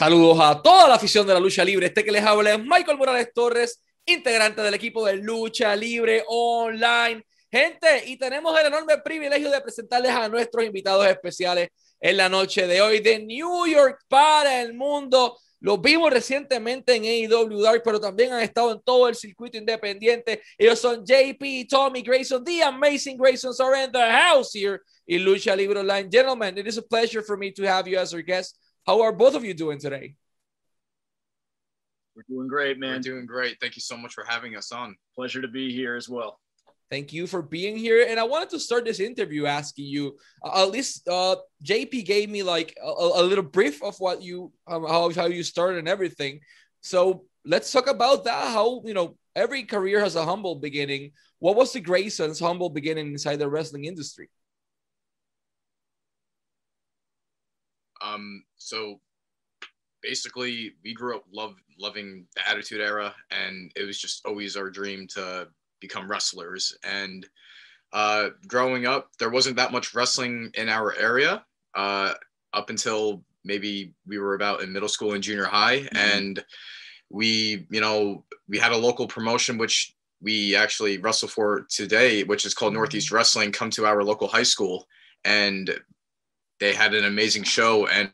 Saludos a toda la afición de la lucha libre. Este que les habla es Michael Morales Torres, integrante del equipo de Lucha Libre Online. Gente, y tenemos el enorme privilegio de presentarles a nuestros invitados especiales en la noche de hoy de New York para el mundo. Los vimos recientemente en AEW pero también han estado en todo el circuito independiente. Ellos son JP, Tommy Grayson, The Amazing Grayson are in the house here in Lucha Libre Online. Gentlemen, it is a pleasure for me to have you as our guest. How are both of you doing today? We're doing great, man. We're doing great. Thank you so much for having us on. Pleasure to be here as well. Thank you for being here. And I wanted to start this interview asking you, uh, at least uh, JP gave me like a, a little brief of what you, um, how, how you started and everything. So let's talk about that. How, you know, every career has a humble beginning. What was the Grayson's humble beginning inside the wrestling industry? Um, so basically, we grew up love loving the Attitude Era, and it was just always our dream to become wrestlers. And uh, growing up, there wasn't that much wrestling in our area uh, up until maybe we were about in middle school and junior high, mm-hmm. and we, you know, we had a local promotion which we actually wrestle for today, which is called Northeast mm-hmm. Wrestling, come to our local high school. And they had an amazing show and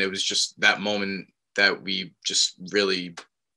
it was just that moment that we just really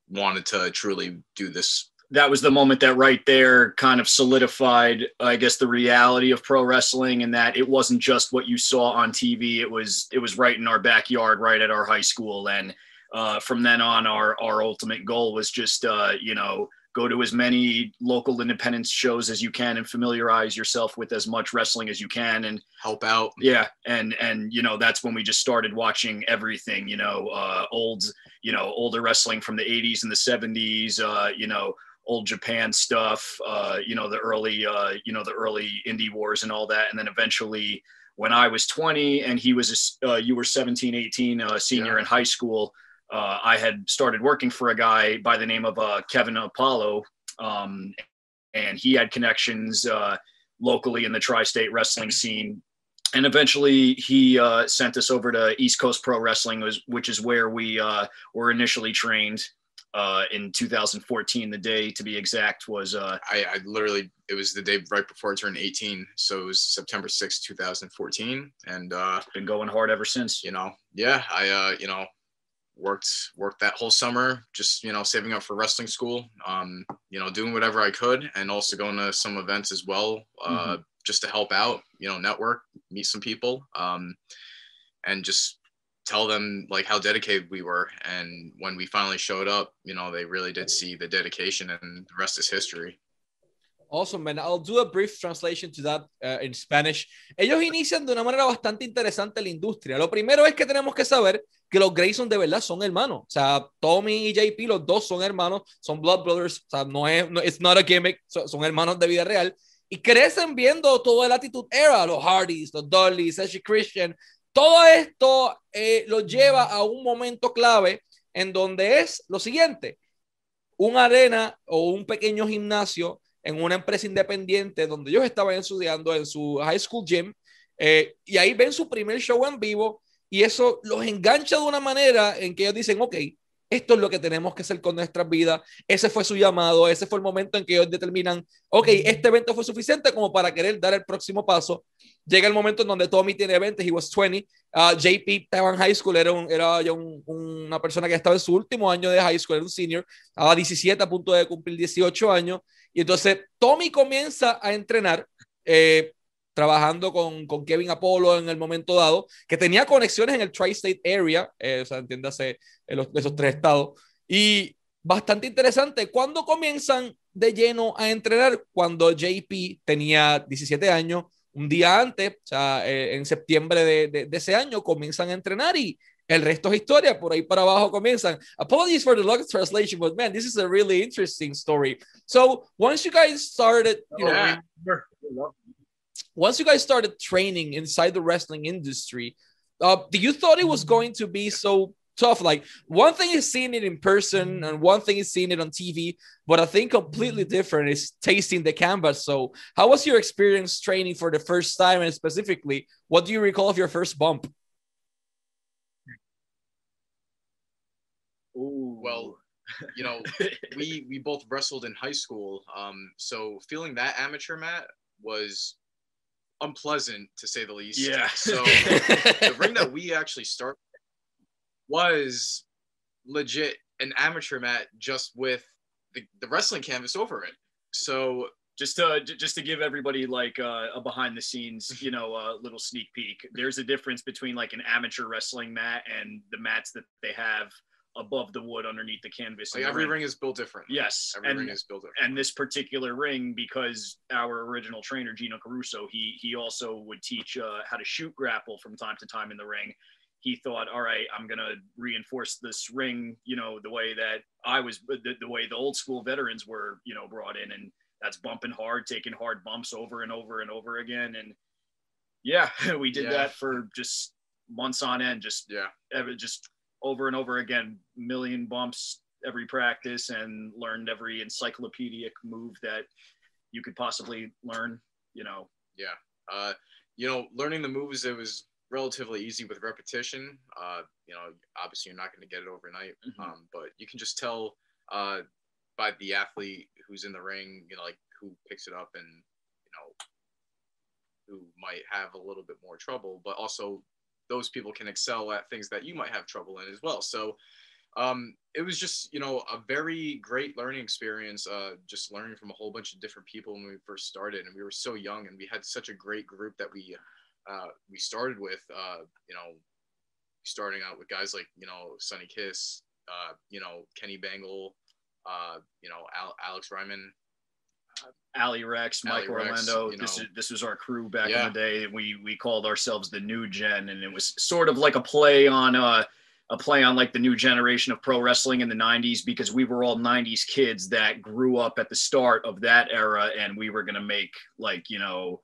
wanted to truly do this. That was the moment that right there kind of solidified i guess the reality of pro wrestling and that it wasn't just what you saw on tv it was it was right in our backyard right at our high school. And uh, from then on our our ultimate goal was just uh, you know go to as many local independence shows as you can and familiarize yourself with as much wrestling as you can. And help out. Yeah. And and you know that's when we just started watching everything you know uh old you know older wrestling from the 80s and the 70s uh you know old japan stuff uh you know the early uh you know the early indie wars and all that. And then eventually when i was 20 and he was uh, you were 17 18 uh, senior yeah. in high school uh, I had started working for a guy by the name of uh, Kevin Apollo, um, and he had connections uh, locally in the tri-state wrestling scene. And eventually, he uh, sent us over to East Coast Pro Wrestling, which is where we uh, were initially trained. Uh, in 2014, the day to be exact was I, I literally it was the day right before I turned 18, so it was September 6, 2014, and been going hard ever since. You know, yeah, I you know worked worked that whole summer just you know saving up for wrestling school um you know doing whatever i could and also going to some events as well uh mm-hmm. just to help out you know network meet some people um and just tell them like how dedicated we were and when we finally showed up you know they really did see the dedication and the rest is history Awesome, man. I'll do a brief translation to that uh, in Spanish. Ellos inician de una manera bastante interesante la industria. Lo primero es que tenemos que saber que los Grayson de verdad son hermanos. O sea, Tommy y JP, los dos son hermanos, son blood brothers. O sea, no es, no, it's not a gimmick, son, hermanos de vida real. Y crecen viendo todo el Attitude Era, los Hardys, los Dudleys, Sashi Christian. Todo esto eh, los lleva a un momento clave en donde es lo siguiente: una arena o un pequeño gimnasio en una empresa independiente donde ellos estaban estudiando en su high school gym eh, y ahí ven su primer show en vivo y eso los engancha de una manera en que ellos dicen, ok, esto es lo que tenemos que hacer con nuestras vidas, ese fue su llamado, ese fue el momento en que ellos determinan, ok, este evento fue suficiente como para querer dar el próximo paso. Llega el momento en donde Tommy tiene 20, he was 20, uh, JP estaba en high school, era, era ya una persona que estaba en su último año de high school, era un senior, a 17 a punto de cumplir 18 años, y entonces Tommy comienza a entrenar, eh, trabajando con, con, Kevin Apollo en el momento dado, que tenía conexiones en el Tri-State Area, eh, o sea, entiéndase, en esos tres estados. Y bastante interesante, cuando comienzan de lleno a entrenar? Cuando JP tenía 17 años, un día antes, o sea, eh, en septiembre de, de, de, ese año, comienzan a entrenar y el resto es historia, por ahí para abajo comienzan. Apologies for the long translation, but man, this is a really interesting story. So once you guys started, you know, once you guys started training inside the wrestling industry, uh, do you thought it was going to be so tough? Like one thing is seeing it in person, and one thing is seeing it on TV, but I think completely different is tasting the canvas. So, how was your experience training for the first time, and specifically, what do you recall of your first bump? Well, you know, we we both wrestled in high school. Um, so feeling that amateur mat was unpleasant to say the least. Yeah. So the ring that we actually started was legit an amateur mat just with the, the wrestling canvas over it. So just to just to give everybody like uh, a behind the scenes you know a little sneak peek there's a difference between like an amateur wrestling mat and the mats that they have above the wood underneath the canvas like every ring. ring is built different. yes Every and ring is built different. and this particular ring because our original trainer Gino Caruso he he also would teach uh, how to shoot grapple from time to time in the ring he thought all right I'm going to reinforce this ring you know the way that I was the, the way the old school veterans were you know brought in and that's bumping hard taking hard bumps over and over and over again and yeah we did Yeah. that for just months on end just yeah. ever just over and over again, million bumps every practice, and learned every encyclopedic move that you could possibly learn. You know, Yeah. Uh, you know, learning the moves it was relatively easy with repetition. Uh, you know, obviously you're not going to get it overnight, Mhm. um, but you can just tell uh, by the athlete who's in the ring, you know, like who picks it up and you know who might have a little bit more trouble, but also those people can excel at things that you might have trouble in as well. So um, it was just you know a very great learning experience. Uh, just learning from a whole bunch of different people when we first started, and we were so young, and we had such a great group that we uh, we started with. Uh, you know, starting out with guys like you know Sonny Kiss, uh, you know Kenny Bangle, uh, you know Al- Alex Ryman. Ali Rex, Mike Ali Rex, Orlando. you this is this was our crew back Yeah. in the day. We we called ourselves the New Gen, and it was sort of like a play on uh, a play on like the new generation of pro wrestling in the '90s because we were all '90s kids that grew up at the start of that era, and we were gonna make like you know.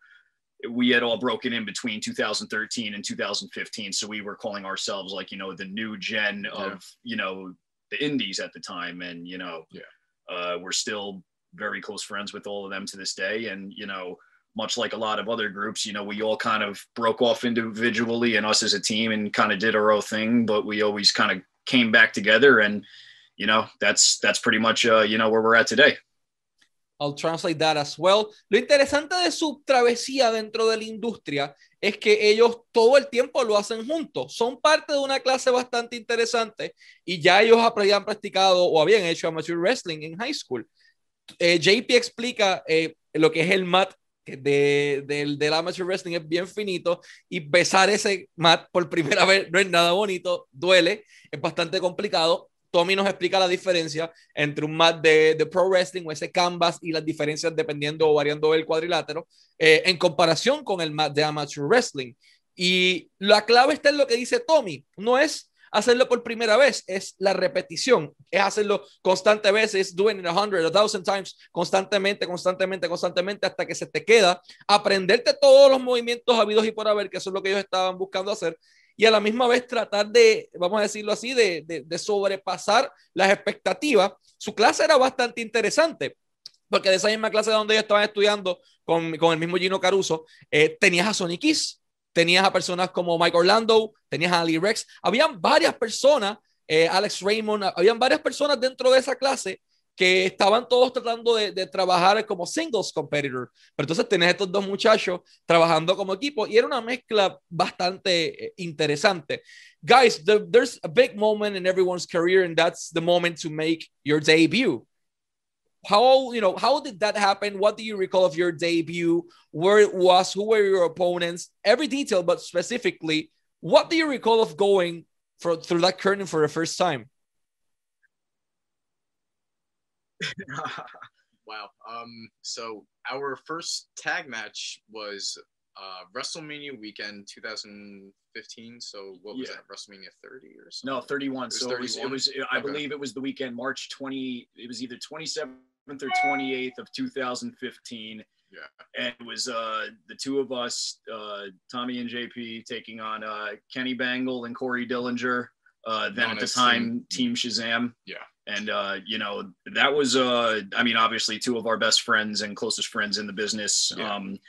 We had all broken in between 2013 and 2015, so we were calling ourselves like you know the new gen of you know the indies at the time, and you know Yeah. uh, we're still very close friends with all of them to this day. And, you know, much like a lot of other groups, you know, we all kind of broke off individually and us as a team and kind of did our own thing, but we always kind of came back together. And, you know, that's, that's pretty much, uh, you know, where we're at today. I'll translate that as well. Lo interesante de su travesía dentro de la industria es que ellos todo el tiempo lo hacen juntos. Son parte de una clase bastante interesante y ya ellos habían practicado o habían hecho amateur wrestling en high school. Eh, JP explica eh, lo que es el mat de, del, del amateur wrestling es bien finito y besar ese mat por primera vez no es nada bonito, duele, es bastante complicado. Tommy nos explica la diferencia entre un mat de, de pro wrestling o ese canvas y las diferencias dependiendo o variando el cuadrilátero eh, en comparación con el mat de amateur wrestling. Y la clave está en lo que dice Tommy, no es hacerlo por primera vez, es la repetición, es hacerlo constantes veces, doing it a hundred, a thousand times, constantemente, constantemente, constantemente, hasta que se te queda, aprenderte todos los movimientos habidos y por haber, que eso es lo que ellos estaban buscando hacer, y a la misma vez tratar de, vamos a decirlo así, de, de, de sobrepasar las expectativas. Su clase era bastante interesante, porque de esa misma clase donde ellos estaban estudiando con, con el mismo Gino Caruso, eh, tenías a Sonic tenías a personas como Mike Orlando, tenías a Ali Rex, habían varias personas, eh, Alex Raymond, habían varias personas dentro de esa clase que estaban todos tratando de, trabajar como singles competitor. Pero entonces tenés estos dos muchachos trabajando como equipo y era una mezcla bastante eh, interesante. Guys, the, there's a big moment in everyone's career and that's the moment to make your debut how you know how did that happen? What do you recall of your debut? Where it was? Who were your opponents? Every detail but specifically what do you recall of going for through that curtain for the first time? Wow. Um so our first tag match was uh wrestlemania weekend 2015 so what was Yeah. that? Wrestlemania 30 or something? No, 31. was so it was, it 31? was, I Okay. believe it was the weekend, March 20, it was either 27th or 28th of 2015. Yeah. And it was uh, the two of us, uh, Tommy and JP, taking on uh, Kenny Bangle and Corey Dillinger. Uh, then at the time, Team Shazam. Yeah. And, uh, you know, that was, uh, I mean, obviously two of our best friends and closest friends in the business. Yeah. Um,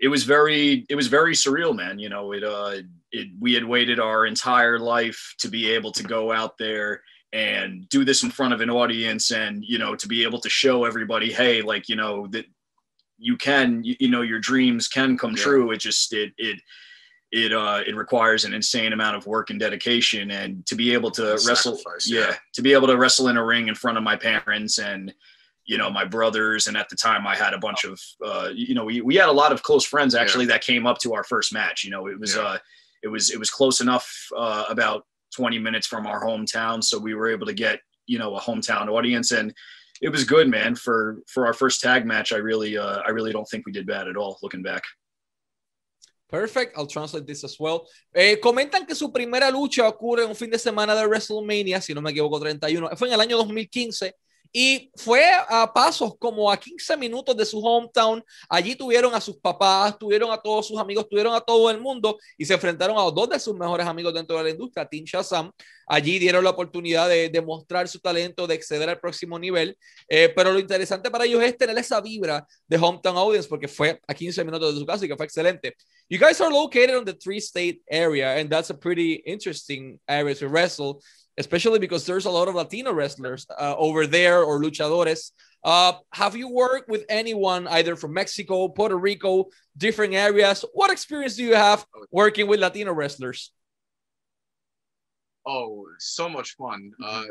it was very, it was very surreal, man. You know, it, uh, it, we had waited our entire life to be able to go out there and do this in front of an audience and you know to be able to show everybody hey like you know that you can you, you know your dreams can come Yeah. true it just it it it uh it requires an insane amount of work and dedication and to be able to And wrestle yeah. yeah. to be able to wrestle in a ring in front of my parents and you know my brothers and at the time i had a bunch of uh you know we, we had a lot of close friends actually that came up to our first match you know it was Yeah. uh it was it was close enough uh about 20 minutes from our hometown so we were able to get you know a hometown audience and it was good man for for our first tag match i really uh i really don't think we did bad at all looking back Perfect, I'll translate this as well. Eh, comentan que su primera lucha ocurre en un fin de semana de WrestleMania, si no me equivoco, 31. Fue en el año 2015 y fue a pasos como a 15 minutos de su hometown. Allí tuvieron a sus papás, tuvieron a todos sus amigos, tuvieron a todo el mundo y se enfrentaron a dos de sus mejores amigos dentro de la industria, Team Shazam. Allí dieron la oportunidad de demostrar su talento, de acceder al próximo nivel. Eh, pero lo interesante para ellos es tener esa vibra de hometown audience porque fue a 15 minutos de su casa y que fue excelente. You guys are located on the three state area, and that's a pretty interesting area to wrestle, especially because there's a lot of Latino wrestlers uh, over there or luchadores. Uh, have you worked with anyone either from Mexico, Puerto Rico, different areas? What experience do you have working with Latino wrestlers? Oh, so much fun. Uh,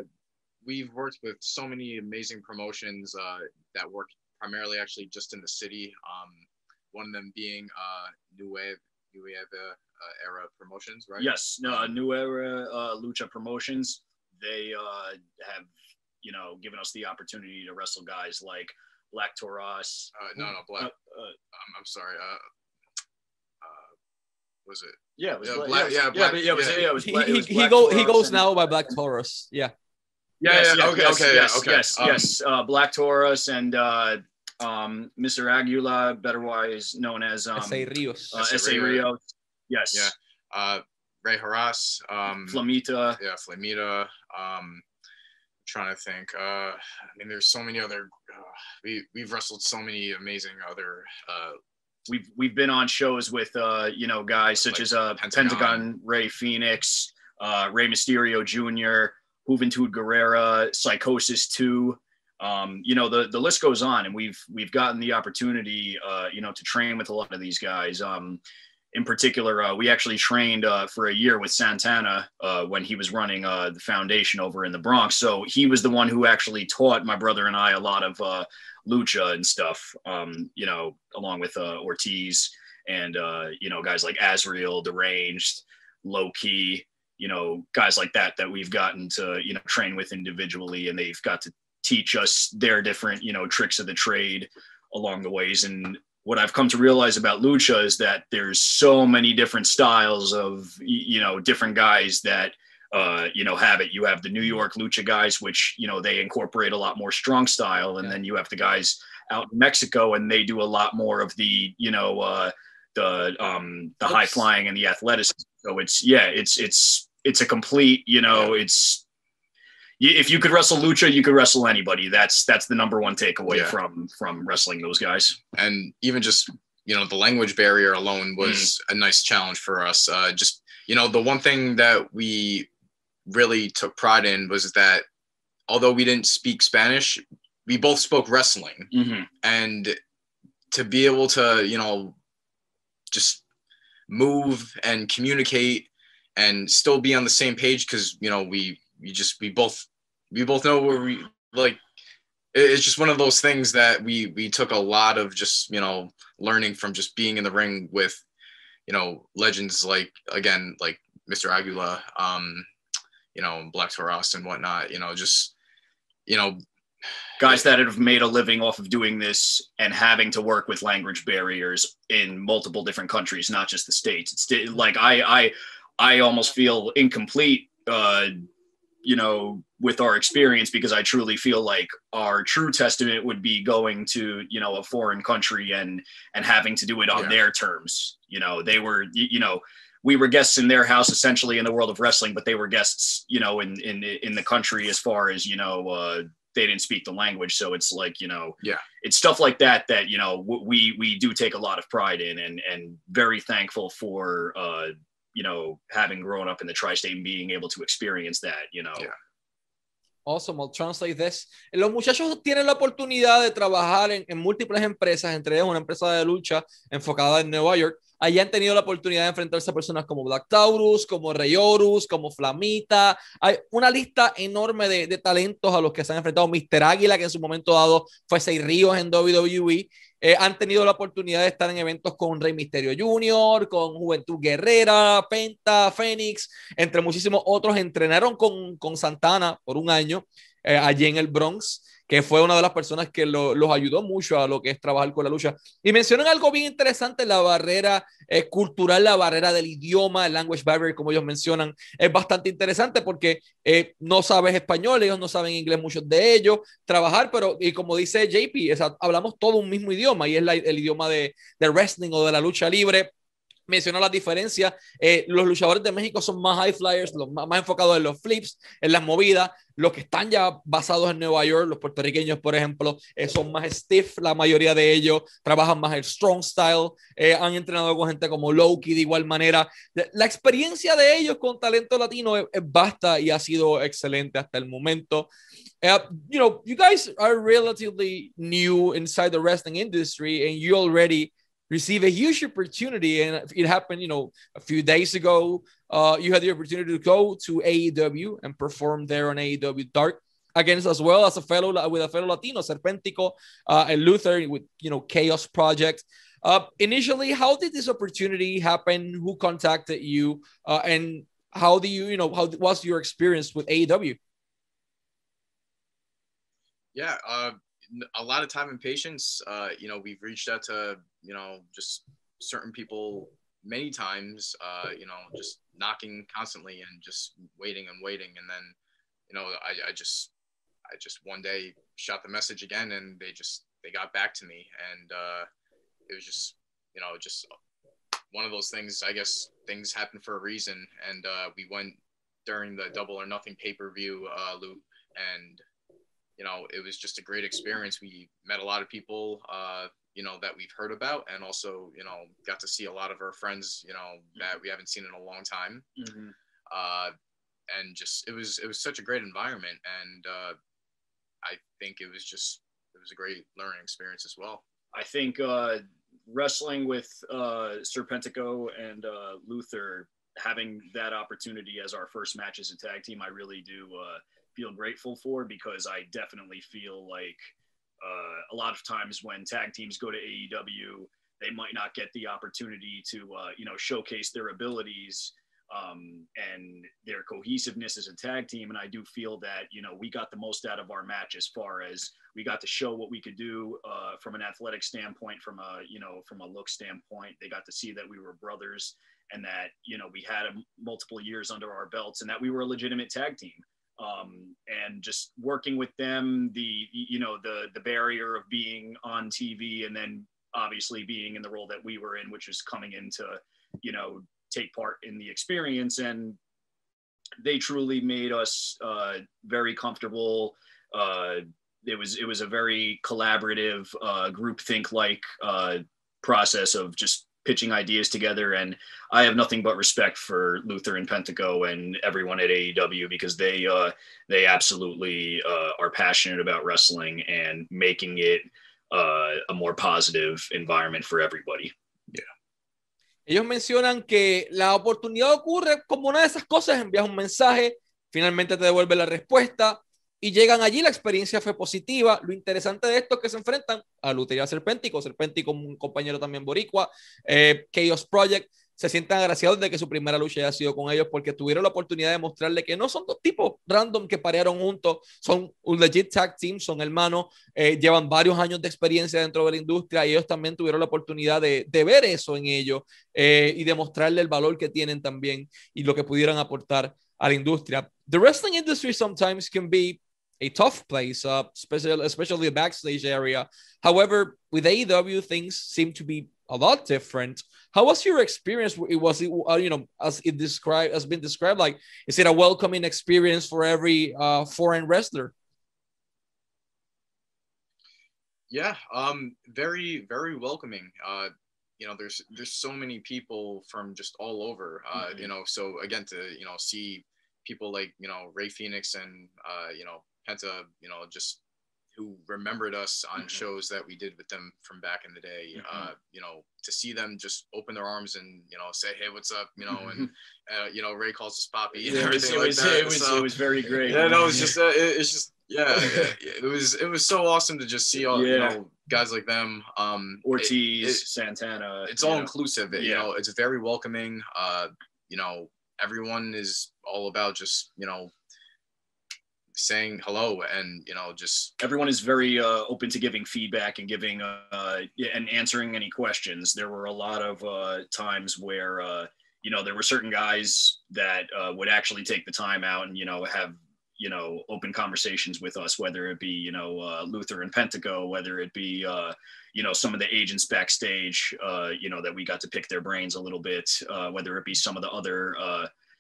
we've worked with so many amazing promotions uh, that work primarily actually just in the city. Um, one of them being uh, Nueva, Nueva uh, Era Promotions, right? yes no new era uh lucha promotions they uh have you know given us the opportunity to wrestle guys like black Taurus. Uh, no, no, Black. Uh, uh, I'm, I'm sorry. Uh, uh, was it? yeah, it was Yeah, Black, Black- yeah, yeah, yeah, but yeah, it was, yeah. yeah, it was He, Black- it he, was he, Black go, he goes now by Black Taurus. Yeah. Yeah, yes, yeah, yes, okay, yes, okay, yes, okay. yes, Um, yes. Uh, Black Taurus and uh, um, Mr. Aguila, betterwise known as um, Essa Rios. uh, Essa Essa Rio. Rio. Yes. Yeah. Uh, Rey Horus. Um, Flamita. yeah, Flamita. Um, trying to think. Uh, I mean, there's so many other. Uh, we we've wrestled so many amazing other. Uh, We've we've been on shows with uh, you know guys such Like as uh, Pentagon. Pentagon, Rey Fénix, uh, Rey Mysterio Jr., Juventud Guerrera, Psychosis Two. Um, you know the the list goes on, and we've we've gotten the opportunity, uh, you know, to train with a lot of these guys. Um, in particular, uh, we actually trained uh, for a year with Santana uh, when he was running uh, the foundation over in the Bronx. So he was the one who actually taught my brother and I a lot of uh, lucha and stuff. Um, you know, along with uh, Ortiz and you know guys like Azrael, Deranged, Loki. You know, guys like that that we've gotten to you know train with individually, and they've got to teach us their different you know tricks of the trade along the ways and what I've come to realize about lucha is that there's so many different styles of you know different guys that uh, you know have it. You have the New York lucha guys, which you know they incorporate a lot more strong style, and Yeah. then you have the guys out in Mexico, and they do a lot more of the you know uh, the um, the high flying and the athleticism. So it's yeah, it's it's it's a complete you know it's y- if you could wrestle lucha, you could wrestle anybody. That's that's the number one takeaway Yeah. from from wrestling those guys. and even just you know the language barrier alone was a nice challenge for us uh, just you know the one thing that we really took pride in was that although we didn't speak spanish we both spoke wrestling Mm-hmm. and to be able to you know just move and communicate and still be on the same page because you know we we just we both we both know where we like it's just one of those things that we we took a lot of just you know learning from just being in the ring with you know legends like again like Mr. Aguila um you know Black Taurus and whatnot you know just you know guys that have made a living off of doing this and having to work with language barriers in multiple different countries, not just the states. It's like I I I almost feel incomplete, uh, you know, with our experience because I truly feel like our true testament would be going to you know a foreign country and and having to do it on Yeah. their terms. You know, they were you know. We were guests in their house, essentially in the world of wrestling, but they were guests, you know, in in in the country as far as you know, uh, they didn't speak the language so it's like you know Yeah. it's stuff like that that you know w- we we do take a lot of pride in and and very thankful for uh you know having grown up in the tri-state and being able to experience that you know Yeah. Awesome, I'll translate this. Los muchachos tienen la oportunidad de trabajar en, en múltiples empresas, entre ellas una empresa de lucha enfocada en Nueva York. Allí han tenido la oportunidad de enfrentarse a personas como Black Taurus, como Rey Horus, como Flamita. Hay una lista enorme de, de, talentos a los que se han enfrentado. Mr. Águila, que en su momento dado fue Seis Ríos en WWE. Eh, han tenido la oportunidad de estar en eventos con Rey Misterio Jr., con Juventud Guerrera, Penta, Fénix, entre muchísimos otros. Entrenaron con, con Santana por un año eh, allí en el Bronx que fue una de las personas que lo, los ayudó mucho a lo que es trabajar con la lucha. Y mencionan algo bien interesante, la barrera eh, cultural, la barrera del idioma, el language barrier, como ellos mencionan, es bastante interesante porque eh, no sabes español, ellos no saben inglés, muchos de ellos, trabajar, pero, y como dice JP, hablamos todo un mismo idioma y es la, el idioma de, de wrestling o de la lucha libre mencionó las diferencias. Eh, los luchadores de México son más high flyers, los más, más, enfocados en los flips, en las movidas. Los que están ya basados en Nueva York, los puertorriqueños, por ejemplo, eh, son más stiff, la mayoría de ellos trabajan más el strong style. Eh, han entrenado con gente como Loki de igual manera. La experiencia de ellos con talento latino es, es basta y ha sido excelente hasta el momento. Uh, you know, you guys are relatively new inside the wrestling industry, and you already receive a huge opportunity. And it happened, you know, a few days ago. Uh, you had the opportunity to go to AEW and perform there on AEW Dark against as well as a fellow with a fellow Latino, Serpentico uh, and Luther with you know Chaos Project. Uh, initially, how did this opportunity happen? Who contacted you, uh, and how do you you know how was your experience with AEW? Yeah, uh, a lot of time and patience. Uh, you know, we've reached out to, you know, just certain people many times, uh, you know, just knocking constantly and just waiting and waiting. And then, you know, I, I just, I just one day shot the message again and they just, they got back to me. And uh, it was just, you know, just one of those things, I guess things happen for a reason. And uh, we went during the double or nothing pay-per-view uh, loop and you know, it was just a great experience. We met a lot of people, uh, you know, that we've heard about, and also, you know, got to see a lot of our friends, you know, that we haven't seen in a long time. Mm-hmm. Uh, and just it was it was such a great environment, and uh, I think it was just it was a great learning experience as well. I think uh, wrestling with uh, Serpentico and uh, Luther, having that opportunity as our first match as a tag team, I really do uh, feel grateful for because I definitely feel like uh, a lot of times when tag teams go to AEW, they might not get the opportunity to uh, you know showcase their abilities um, and their cohesiveness as a tag team. And I do feel that you know we got the most out of our match as far as we got to show what we could do uh, from an athletic standpoint, from a you know from a look standpoint. They got to see that we were brothers and that you know we had a, multiple years under our belts and that we were a legitimate tag team um, and just working with them the you know the the barrier of being on tv and then obviously being in the role that we were in which is coming in to you know take part in the experience. And they truly made us uh, very comfortable. Uh, it was it was a very collaborative uh, group think like uh, process of just pitching ideas together. And I have nothing but respect for Luther and Serpentico and everyone at AEW because they uh, they absolutely uh, are passionate about wrestling and making it uh, a more positive environment for everybody. Yeah. Ellos mencionan que la oportunidad ocurre como una de esas cosas, envías un mensaje, finalmente te devuelve la respuesta, y llegan allí, la experiencia fue positiva. Lo interesante de esto es que se enfrentan a Lutería Serpéntico, Serpéntico, un compañero también boricua, eh, Chaos Project, se sientan agraciados de que su primera lucha haya sido con ellos porque tuvieron la oportunidad de mostrarle que no son dos tipos random que parearon juntos, son un legit tag team, son hermanos, eh, llevan varios años de experiencia dentro de la industria y ellos también tuvieron la oportunidad de, de ver eso en ellos eh, y demostrarle el valor que tienen también y lo que pudieran aportar a la industria. The wrestling industry sometimes can be a tough place, uh, especially especially the backstage area. However, with AEW, things seem to be a lot different. How was your experience? It was it uh, you know as it described has been described like is it a welcoming experience for every uh, foreign wrestler? Yeah, um, very very welcoming. Uh, you know, there's there's so many people from just all over. Uh, mm-hmm. You know, so again to you know see people like you know Rey Fénix and uh, you know Penta, you know just who remembered us on mm-hmm. shows that we did with them from back in the day. Mm-hmm. Uh, you know, to see them just open their arms and you know say, "Hey, what's up?" You know, and uh, you know Ray calls us Poppy and yeah, everything it like was, that. It was, so, it was very great. Yeah, no, it's just uh, it, it's just yeah, it, it, was it was so awesome to just see all yeah. you know guys like them. Um, Ortiz, Santana. It's all know. inclusive. yeah. You know, it's very welcoming. Uh, you know, everyone is all about just you know saying hello and you know just everyone is very uh, open to giving feedback and giving uh, and answering any questions. There were a lot of uh, times where uh, you know there were certain guys that uh, would actually take the time out and you know have you know open conversations with us whether it be you know uh, luther and serpentico whether it be you know some of the agents backstage you know that we got to pick their brains a little bit whether it be some of the other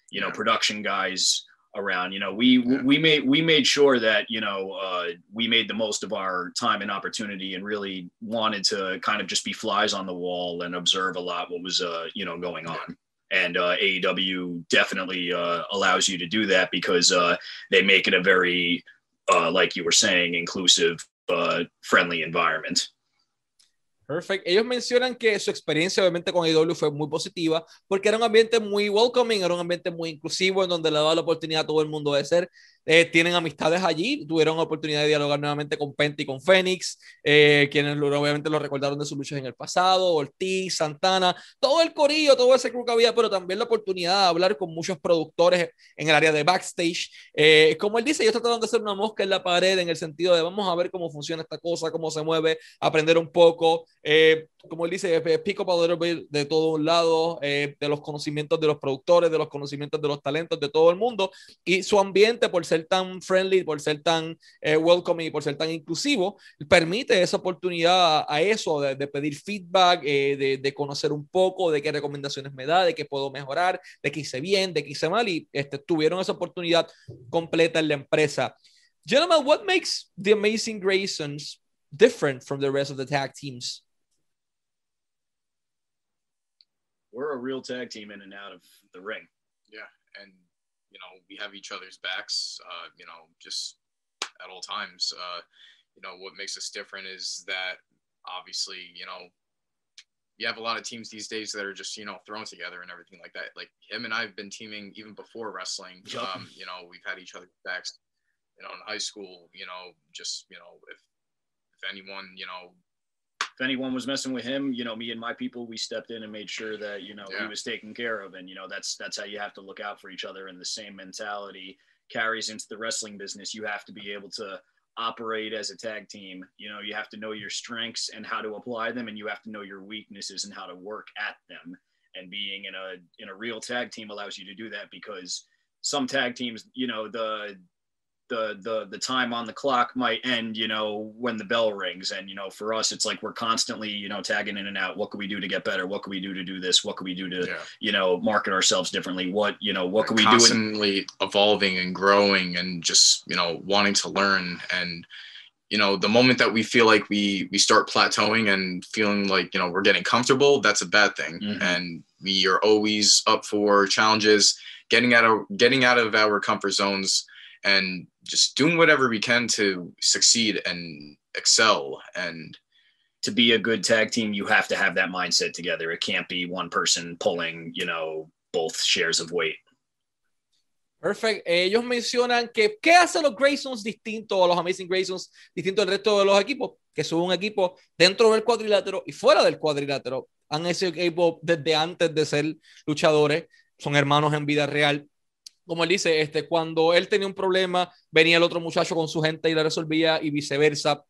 you know production guys around you know we yeah. we made we made sure that you know uh, we made the most of our time and opportunity and really wanted to kind of just be flies on the wall and observe a lot what was uh, you know going on and uh, AEW definitely uh, allows you to do that because uh, they make it a very uh, like you were saying inclusive uh, friendly environment Perfect. Ellos mencionan que su experiencia obviamente con IW fue muy positiva porque era un ambiente muy welcoming, era un ambiente muy inclusivo en donde le daba la oportunidad a todo el mundo de ser eh, tienen amistades allí, tuvieron oportunidad de dialogar nuevamente con Penta y con Fénix, eh, quienes obviamente lo recordaron de sus luchas en el pasado, Ortiz, Santana, todo el corillo, todo ese crew que había, pero también la oportunidad de hablar con muchos productores en el área de backstage. Eh, como él dice, ellos trataron de hacer una mosca en la pared en el sentido de vamos a ver cómo funciona esta cosa, cómo se mueve, aprender un poco. como él dice, pico para de todo un lado, de los conocimientos de los productores, de los conocimientos de los talentos de todo el mundo y su ambiente por ser tan friendly, por ser tan eh, welcoming y por ser tan inclusivo, permite esa oportunidad a, eso, de, pedir feedback, eh, de, conocer un poco de qué recomendaciones me da, de qué puedo mejorar, de qué hice bien, de qué hice mal, y este, tuvieron esa oportunidad completa en la empresa. Gentlemen, what makes the Amazing Graysons different from the rest of the tag teams? We're a real tag team in and out of the ring. Yeah, and you know we have each other's backs uh, you know just at all times uh, you know what makes us different is that obviously you know you have a lot of teams these days that are just you know thrown together and everything like that like him and i've been teaming even before wrestling um, you know we've had each other's backs you know in high school you know just you know if if anyone you know if anyone was messing with him, you know, me and my people, we stepped in and made sure that, you know, yeah. he was taken care of. And, you know, that's, that's how you have to look out for each other. And the same mentality carries into the wrestling business. You have to be able to operate as a tag team. You know, you have to know your strengths and how to apply them. And you have to know your weaknesses and how to work at them. And being in a, in a real tag team allows you to do that because some tag teams, you know, the, the the the time on the clock might end you know when the bell rings. And you know for us it's like we're constantly you know tagging in and out. What can we do to get better? What can we do to do this? What can we do to yeah. you know market ourselves differently? What you know what can we constantly do constantly evolving and growing and just you know wanting to learn. And you know the moment that we feel like we we start plateauing and feeling like you know we're getting comfortable that's a bad thing. Mm-hmm. and we are always up for challenges getting out of getting out of our comfort zones and just doing whatever we can to succeed and excel. And to be a good tag team you have to have that mindset together. It can't be one person pulling you know both shares of weight. Perfect. Eh, ellos mencionan que qué hace los Graysons distintos a los Amazing Graysons, distinto al resto de los equipos, que son un equipo dentro del cuadrilátero y fuera del cuadrilátero. Han ese equipo desde antes de ser luchadores, son hermanos en vida real, como él dice, este, cuando él tenía un problema, venía el otro muchacho con su gente y le resolvía y viceversa.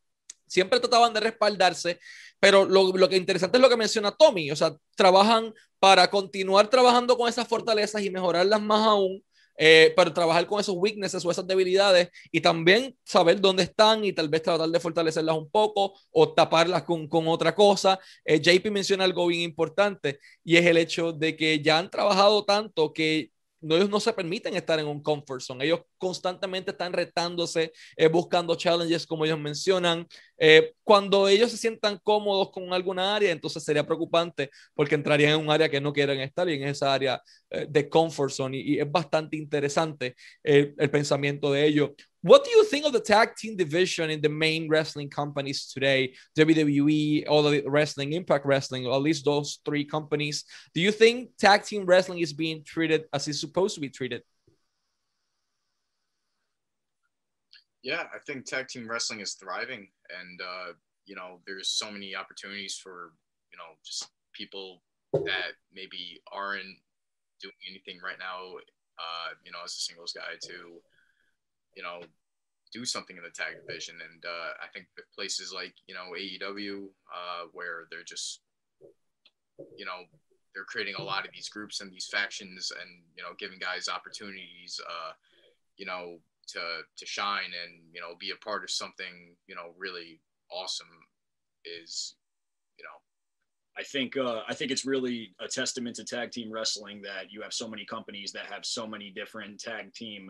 Siempre trataban de respaldarse, pero lo, lo que interesante es lo que menciona Tommy, o sea, trabajan para continuar trabajando con esas fortalezas y mejorarlas más aún, eh, pero trabajar con esos weaknesses o esas debilidades y también saber dónde están y tal vez tratar de fortalecerlas un poco o taparlas con, con otra cosa. Eh, JP menciona algo bien importante y es el hecho de que ya han trabajado tanto que no, ellos no se permiten estar en un comfort zone. Ellos constantemente están retándose, eh, buscando challenges, como ellos mencionan. Eh, cuando ellos se sientan cómodos con alguna área, entonces sería preocupante porque entrarían en un área que no quieren estar y en esa área eh, de comfort zone. Y, y, es bastante interesante el, el pensamiento de ellos. What do you think of the tag team division in the main wrestling companies today? WWE, all the wrestling, Impact Wrestling, at least those three companies. Do you think tag team wrestling is being treated as it's supposed to be treated? Yeah, I think tag team wrestling is thriving, and uh, you know, there's so many opportunities for you know just people that maybe aren't doing anything right now. Uh, you know, as a singles guy to you know, do something in the tag division. And uh, I think places like, you know, AEW, uh, where they're just, you know, they're creating a lot of these groups and these factions and, you know, giving guys opportunities, uh, you know, to, to shine and, you know, be a part of something, you know, really awesome is, you know, I think uh, I think it's really a testament to tag team wrestling that you have so many companies that have so many different tag team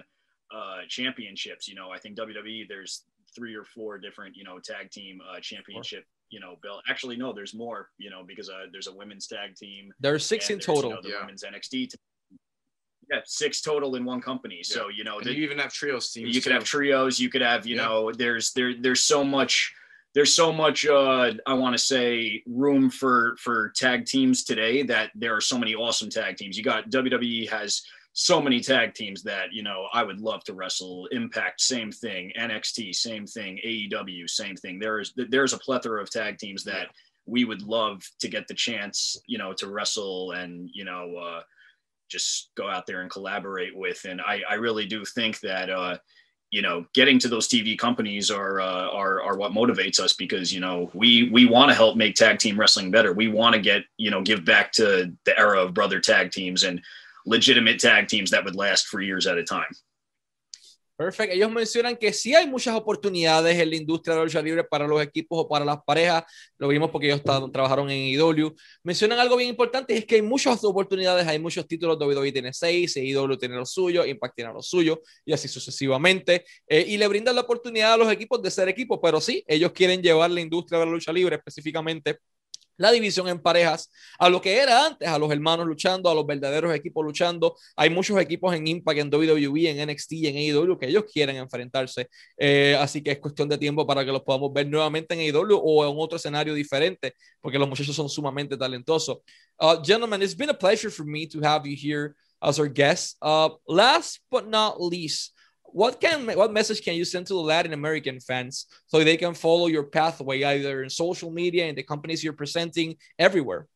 uh, championships. You know, I think WWE there's three or four different you know tag team uh, championship. You know, belt. Actually, no, there's more. You know, because uh, there's a women's tag team. There's six in total. You know, the Yeah. women's NXT. Yeah, six total in one company. So you know, the- you even have trios teams. you could too. have trios you could have you know there's there there's so much there's so much uh i want to say room for for tag teams today that there are so many awesome tag teams. You got wwe has so many tag teams that you know i would love to wrestle. Impact same thing. Nxt same thing. Aew same thing. There is there's a plethora of tag teams that we would love to get the chance you know to wrestle and you know uh just go out there and collaborate with. And i i really do think that uh you know getting to those tv companies are uh, are are what motivates us because you know we we want to help make tag team wrestling better. We want to get you know give back to the era of brother tag teams and legitimate tag teams that would last for years at a time Perfecto. Ellos mencionan que sí hay muchas oportunidades en la industria de la lucha libre para los equipos o para las parejas. Lo vimos porque ellos trabajaron en IW. Mencionan algo bien importante es que hay muchas oportunidades, hay muchos títulos. WWE tiene seis, IW tiene los suyos, Impact tiene los suyos y así sucesivamente. Eh, y le brindan la oportunidad a los equipos de ser equipos, pero sí, ellos quieren llevar la industria de la lucha libre específicamente la división en parejas a lo que era antes, a los hermanos luchando, a los verdaderos equipos luchando. Hay muchos equipos en Impact, en WWE, en NXT en AEW que ellos quieren enfrentarse. Eh, así que es cuestión de tiempo para que los podamos ver nuevamente en AEW o en otro escenario diferente, porque los muchachos son sumamente talentosos. Uh, gentlemen, it's been a pleasure for me to have you here as our guest. Uh, last but not least, what can what message can you send to the Latin American fans so they can follow your pathway either in social media in the companies you're presenting everywhere?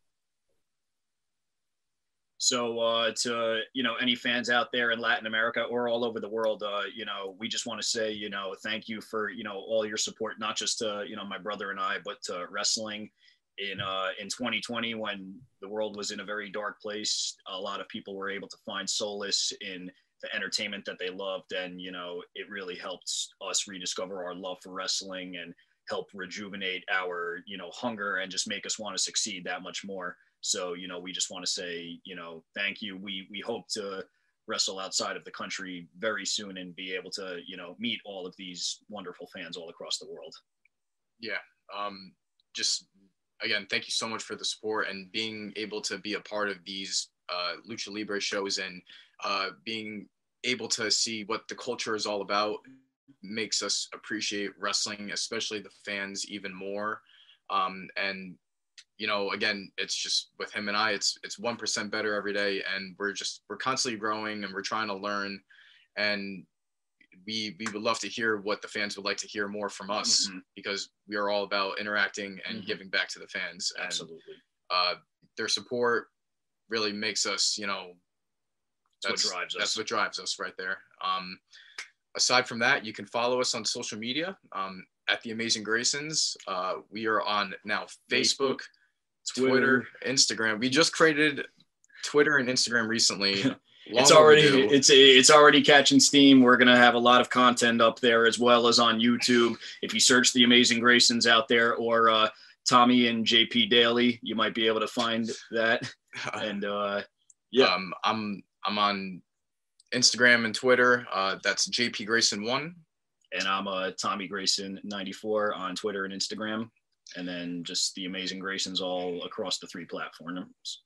So uh, to you know any fans out there in Latin America or all over the world, uh, you know we just want to say you know thank you for you know all your support, not just to you know my brother and I, but to wrestling in uh, in 2020 when the world was in a very dark place. A lot of people were able to find solace in the entertainment that they loved, and you know it really helped us rediscover our love for wrestling and help rejuvenate our you know hunger and just make us want to succeed that much more. So, you know, we just want to say, you know, thank you. We we hope to wrestle outside of the country very soon and be able to, you know, meet all of these wonderful fans all across the world. yeah um just again thank you so much for the support and being able to be a part of these uh lucha libre shows and uh being able to see what the culture is all about makes us appreciate wrestling especially the fans even more um and you know again it's just with him and i it's it's 1% better every day and we're just we're constantly growing and we're trying to learn and we we would love to hear what the fans would like to hear more from us Mhm. because we are all about interacting and Mhm. giving back to the fans and Absolutely. uh, their support really makes us you know That's what drives us. that's what drives us right there um, aside from that you can follow us on social media um, at the amazing graysons uh, we are on now facebook, twitter, instagram we just created twitter and instagram recently it's already it's it's already catching steam. We're gonna have a lot of content up there as well as on YouTube. If you search the Amazing Graysons out there or uh, Tommy and JP Daly, you might be able to find that. And uh, yeah. um, I'm I'm on Instagram and Twitter. Uh, that's JP Grayson one. And I'm uh, Tommy Grayson 94 on Twitter and Instagram. And then just the amazing Graysons all across the three platforms.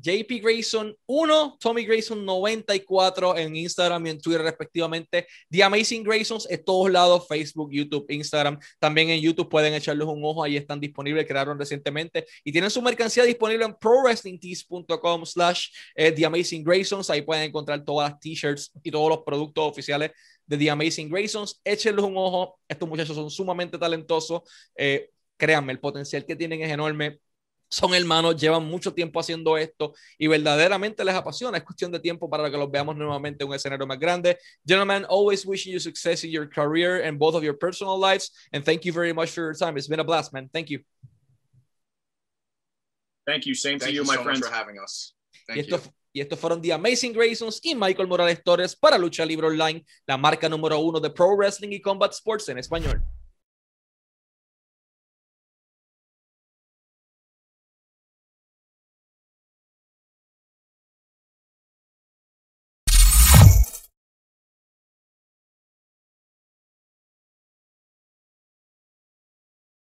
JP Grayson 1, Tommy Grayson 94 en Instagram y en Twitter respectivamente. The Amazing Graysons en todos lados, Facebook, YouTube, Instagram. También en YouTube pueden echarles un ojo, ahí están disponibles, crearon recientemente y tienen su mercancía disponible en prowrestlingtees.com slash eh, The Amazing Graysons. Ahí pueden encontrar todas las t-shirts y todos los productos oficiales de The Amazing Graysons. Échenles un ojo, estos muchachos son sumamente talentosos. Eh, créanme, el potencial que tienen es enorme son hermanos, llevan mucho tiempo haciendo esto y verdaderamente les apasiona. Es cuestión de tiempo para que los veamos nuevamente en un escenario más grande. Gentlemen, always wishing you success in your career and both of your personal lives. And thank you very much for your time. It's been a blast, man. Thank you. Thank you. Same Thank to you, you my so friends. much for having us. Y Thank you. esto, y estos fueron The Amazing Graysons y Michael Morales Torres para Lucha Libre Online, la marca número uno de Pro Wrestling y Combat Sports en español.